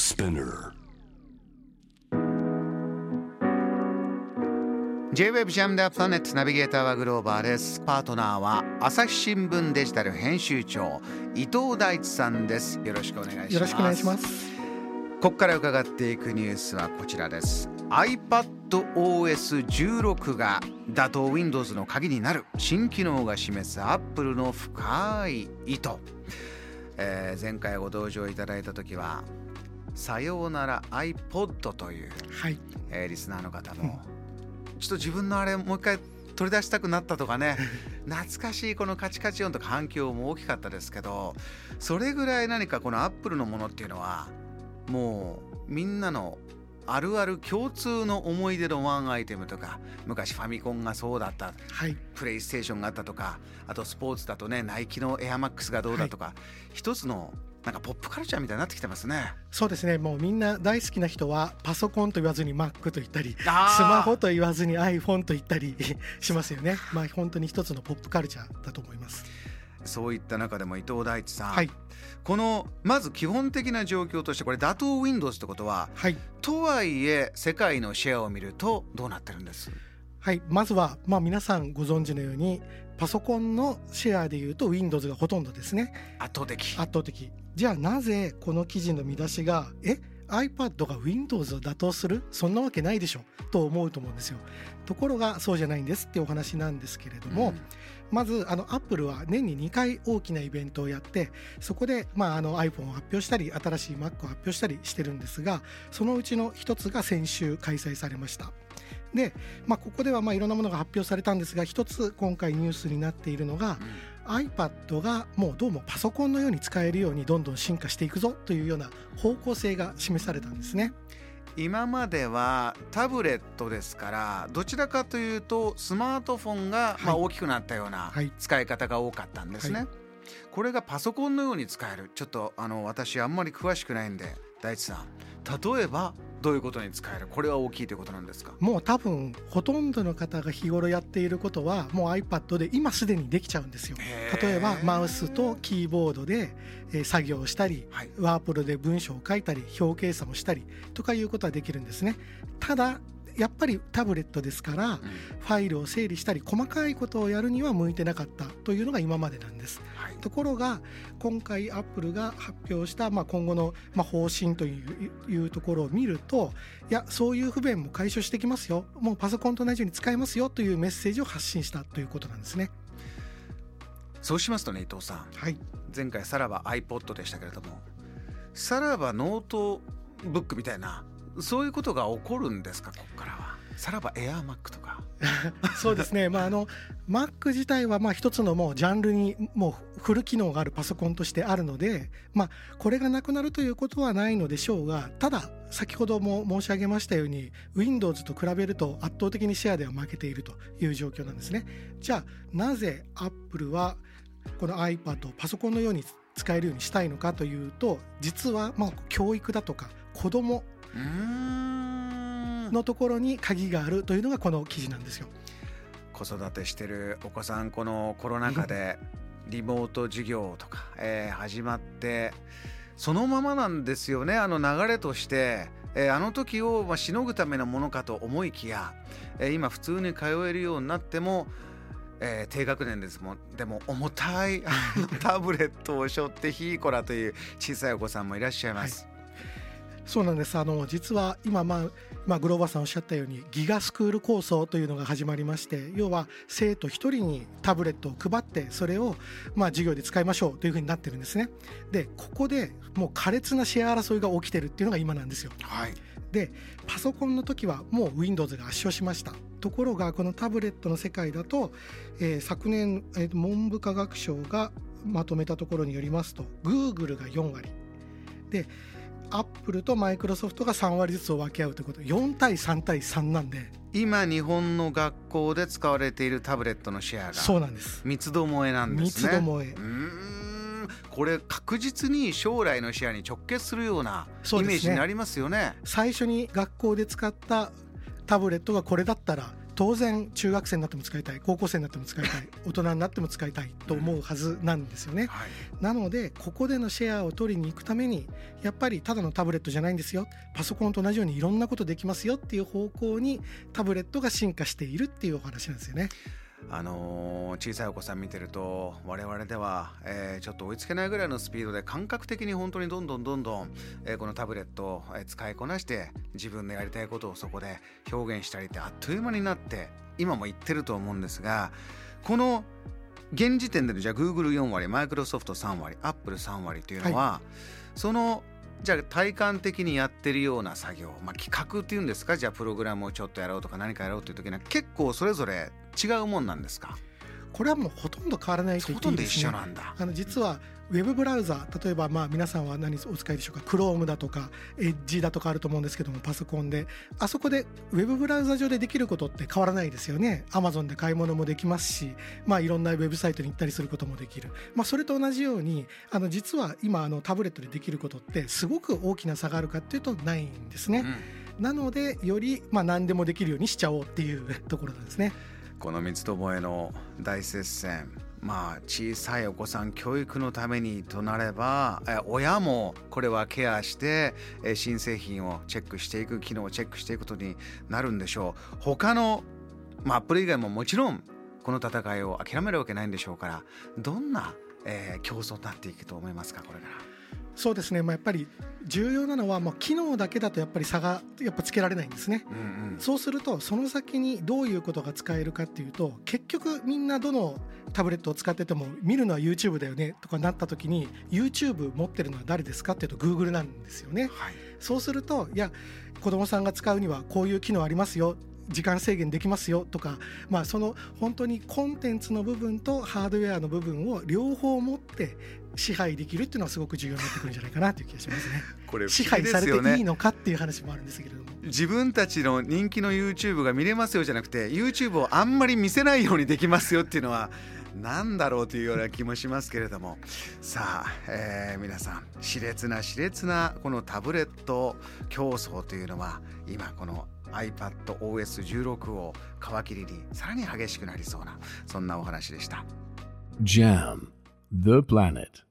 Spinner. J-Web ジャムダープラネットナビゲーターはグローバーです。パートナーは朝日新聞デジタル編集長伊藤大地さんです。よろしくお願いします。よろしくお願いします。ここから伺っていくニュースはこちらです。iPadOS16 が打倒 Windows の鍵になる。新機能が示す Apple の深い意図、えー前回ご登場いただいた時はさようなら iPod というはい。えーリスナーの方も、ちょっと自分のあれもう一回取り出したくなったとかね 懐かしいこのカチカチ音とか反響も大きかったですけどそれぐらい何かこのアップルのものっていうのはもうみんなのあるある共通の思い出のワンアイテムとか昔ファミコンがそうだったはい。プレイステーションがあったとかあとスポーツだとねナイキのエアマックスがどうだとか、一つのなんかポップカルチャーみたいになってきてますね。そうですね。もうみんな大好きな人はパソコンと言わずに Mac と言ったりスマホと言わずに iPhone と言ったり しますよね。まあ本当に一つのポップカルチャーだと思います。そういった中でも伊藤大地さん、はい。このまず基本的な状況としてこれ打倒 Windows ってことははい。とはいえ世界のシェアを見るとどうなってるんです？はい。まずはまあ皆さんご存知のようにパソコンのシェアでいうと Windows がほとんどですね。圧倒的。圧倒的。じゃあなぜこの記事の見出しがえ iPad が Windows を打倒する？そんなわけないでしょ。と思うと思うんですよ。ところがそうじゃないんですってお話なんですけれども、まずあのアップルは年に2回大きなイベントをやってそこで、まあ、あの iPhone を発表したり新しい Mac を発表したりしてるんですがそのうちの一つが先週開催されましたで、まあ、ここではまあいろんなものが発表されたんですが一つ今回ニュースになっているのが iPad がもうどうもパソコンのように使えるようにどんどん進化していくぞというような方向性が示されたんですね。今まではタブレットですからどちらかというとスマートフォンがまあはい大きくなったようなはい。使い方が多かったんですね、はこれがパソコンのように使える。ちょっとあの私あんまり詳しくないんで大地さん。例えばどういうことに使える？これは大きいということなんですか？もう多分ほとんどの方が日頃やっていることはもう iPad で今すでにできちゃうんですよ。例えばマウスとキーボードでえー作業をしたりはいワープロで文章を書いたり表計算をしたりとかいうことはできるんですね。ただやっぱりタブレットですからうんファイルを整理したり細かいことをやるには向いてなかったというのが今までなんです。はいところが今回アップルが発表した、まあ、今後の、まあ、方針といういうところを見るといやそういう不便も解消してきますよ。もうパソコンと同じように使えますよというメッセージを発信したということなんですね。そうしますとね伊藤さん。はい、前回さらば iPod でしたけれどもさらばノートブックみたいなそういうことが起こるんですかここからはさらばエアーマックとか。そうですね、まあ、あの Mac 自体はまあ一つのもうジャンルにもうフル機能があるパソコンとしてあるので、まあ、これがなくなるということはないのでしょうがただ先ほども申し上げましたように Windows と比べると圧倒的にシェアでは負けているという状況なんですね。じゃあなぜ Apple はこの iPad をパソコンのように使えるようにしたいのかというと実はまあ教育だとか子供のところに鍵があるというのがこの記事なんですよ。子育てしてるお子さんこのコロナ禍でリモート授業とか、えー始まってそのままなんですよね。あの流れとして、えーあの時をまあしのぐためのものかと思いきや、えー今普通に通えるようになっても、えー低学年ですもん。でも重たい タブレットを背負ってヒーコラという小さいお子さんもいらっしゃいます。そうなんです。あの実は今、まあまあ、グローバーさんおっしゃったようにギガスクール構想というのが始まりまして要は生徒一人にタブレットを配ってそれをまあ授業で使いましょうというふうになってるんですね。でここでもう苛烈なシェア争いが起きてるっていうのが今なんですよ。はい。でパソコンの時はもう Windows が圧勝しました。ところがこのタブレットの世界だと、えー昨年、えー文部科学省がまとめたところによりますと Google が4割。でアップルとマイクロソフトが3割ずつを分け合うということ。4対3対3なんで。今日本の学校で使われているタブレットのシェアがそうなんです。三つどもえなんですね。三つどもえ。うーん。これ確実に将来のシェアに直結するようなイメージになりますよね。最初に学校で使ったタブレットがこれだったら当然中学生になっても使いたい高校生になっても使いたい 大人になっても使いたいと思うはずなんですよね。はい、なのでここでのシェアを取りに行くためにやっぱりただのタブレットじゃないんですよパソコンと同じようにいろんなことできますよっていう方向にタブレットが進化しているっていうお話なんですよね。あのー、小さいお子さん見てると我々では、えー、ちょっと追いつけないぐらいのスピードで感覚的に本当にどんどんどんどん、えー、このタブレットを使いこなして自分のやりたいことをそこで表現したりってあっという間になって今も言ってると思うんですがこの現時点でのじゃあ Google4 割マイクロソフト3割 Apple3 割というのは、はい、そのじゃあ体感的にやってるような作業、まあ、企画っていうんですか？じゃあプログラムをちょっとやろうとか何かやろうっていう時には結構それぞれ違うもんなんですか？これはもうほとんど変わらないと言っていいですね。あの実はウェブブラウザ例えばまあ皆さんは何お使いでしょうか？Chrome だとか Edge だとかあると思うんですけどもパソコンで。あそこでウェブブラウザ上でできることって変わらないですよね。Amazon で買い物もできますしまあいろんなウェブサイトに行ったりすることもできる、まあ、それと同じようにあの実は今あのタブレットでできることってすごく大きな差があるかっていうとないんですね、うん、なのでよりまあ何でもできるようにしちゃおうっていうところなんですねこの三つどもえの大接戦まあ小さいお子さん教育のためにとなれば親もこれはケアして新製品をチェックしていく機能をチェックしていくことになるんでしょう他の、まあ、アップル以外ももちろんこの戦いを諦めるわけないんでしょうからどんな、え、競争になっていくと思いますかこれから。そうですね、まあ、やっぱり重要なのは、まあ、機能だけだとやっぱり差がやっぱつけられないんですね、うんうん、そうするとその先にどういうことが使えるかっていうと結局みんなどのタブレットを使ってても見るのは YouTube だよねとかなった時に YouTube 持ってるのは誰ですかっていうと Google なんですよね、はい、そうするといや子供さんが使うにはこういう機能ありますよ時間制限できますよとか、まあ、その本当にコンテンツの部分とハードウェアの部分を両方持って支配できるっていうのはすごく重要になってくるんじゃないかなという気がしますね。これ、ね、支配されていいのかっていう話もあるんですけれども。自分たちの人気の YouTube が見れますよじゃなくて YouTube をあんまり見せないようにできますよっていうのは何だろうというような気もしますけれどもさあ、えー、皆さん熾烈な熾烈なこのタブレット競争というのは今この iPadOS16 を皮切りにさらに激しくなりそうなそんなお話でした。JAM The Planet